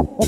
Oh,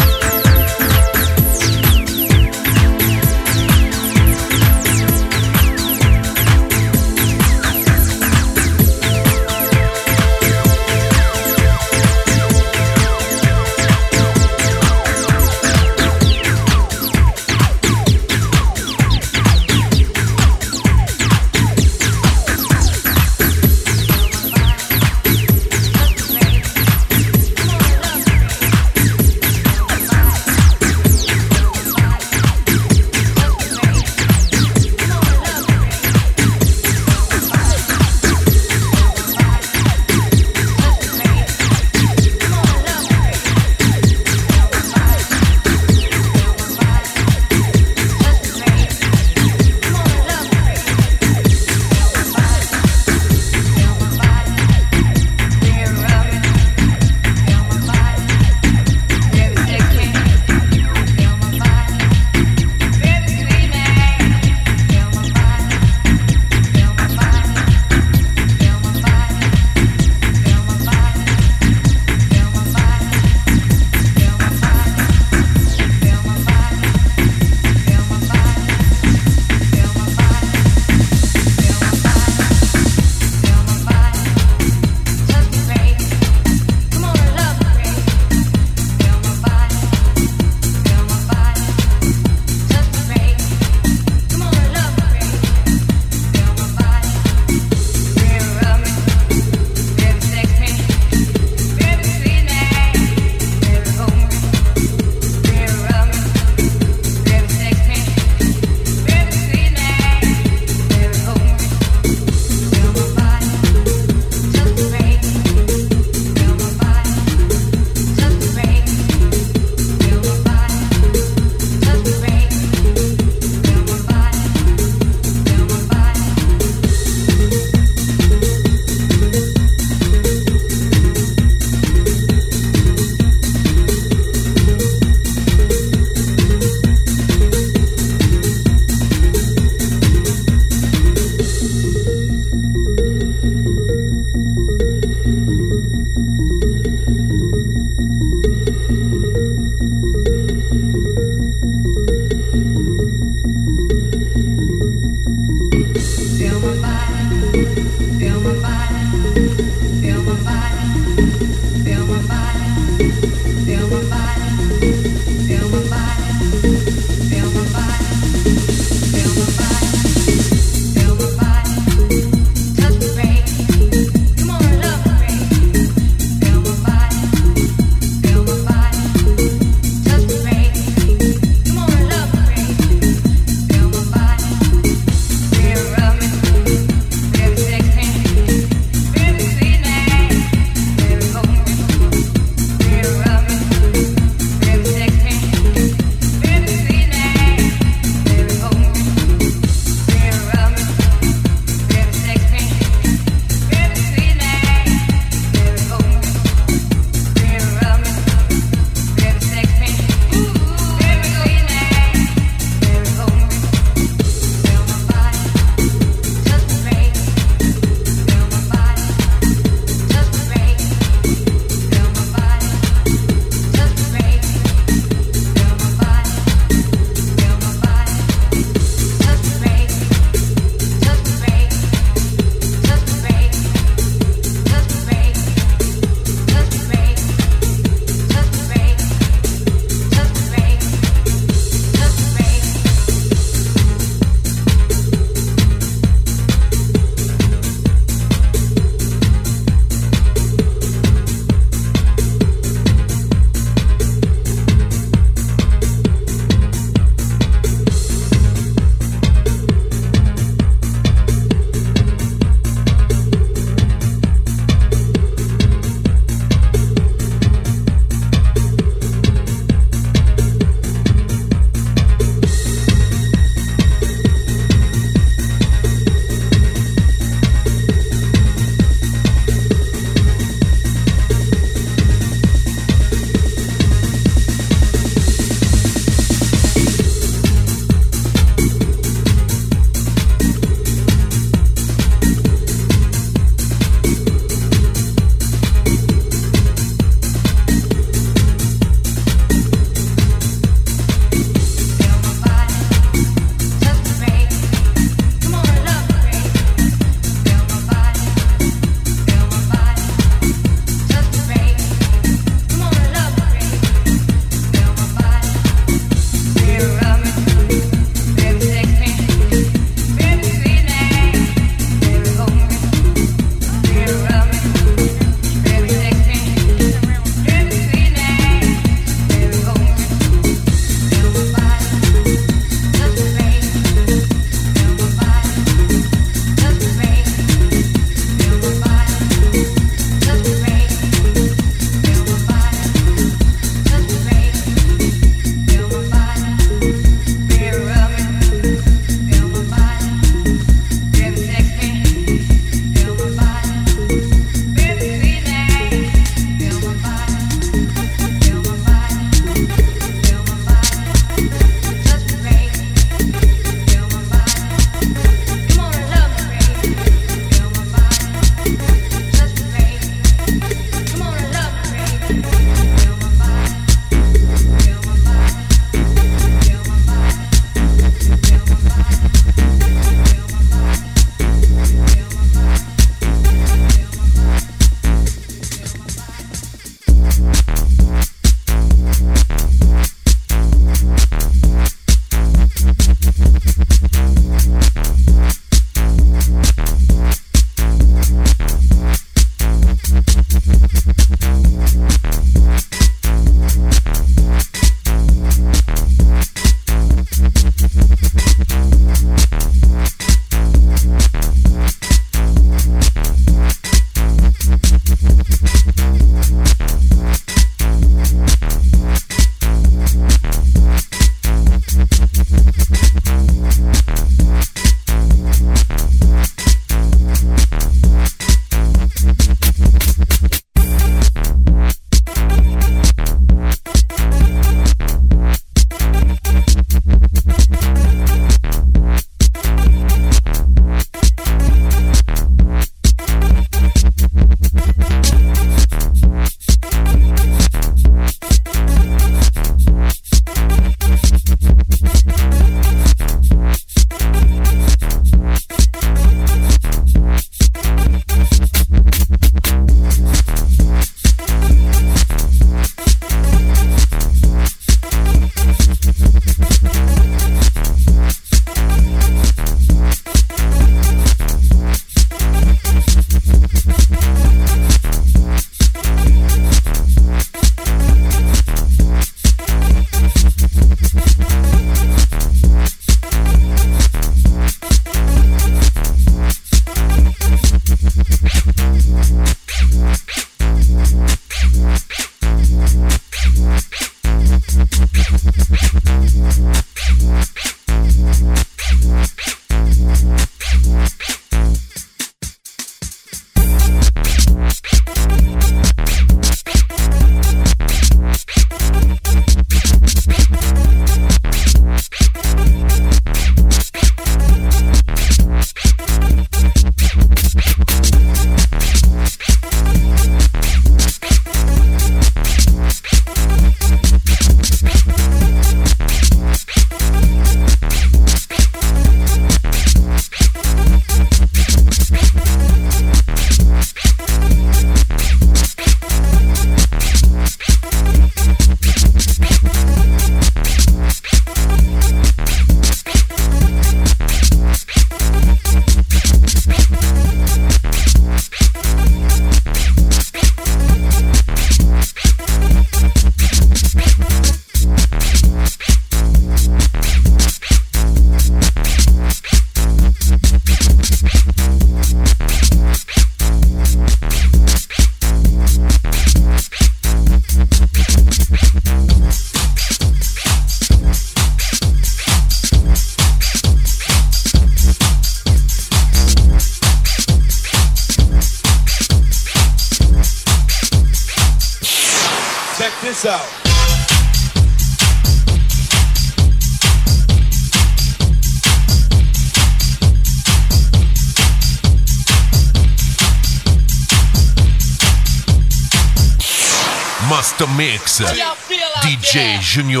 Mix. DJ Junior.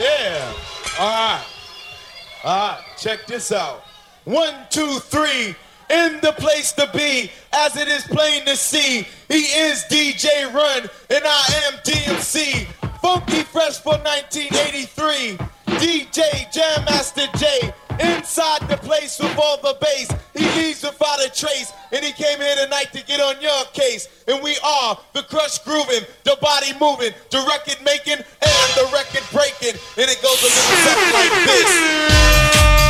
Yeah. All right. All right. Check this out. One, two, three. In the place to be, as it is plain to see, he is DJ Run, and I am DMC. Funky Fresh for 1983. DJ Jam Master Jay. Inside the place with all the bass. He leaves without a trace. And he came here tonight to get on your case. And we are the crush grooving, the body moving, the record making, and the record breaking. And it goes a little something like this.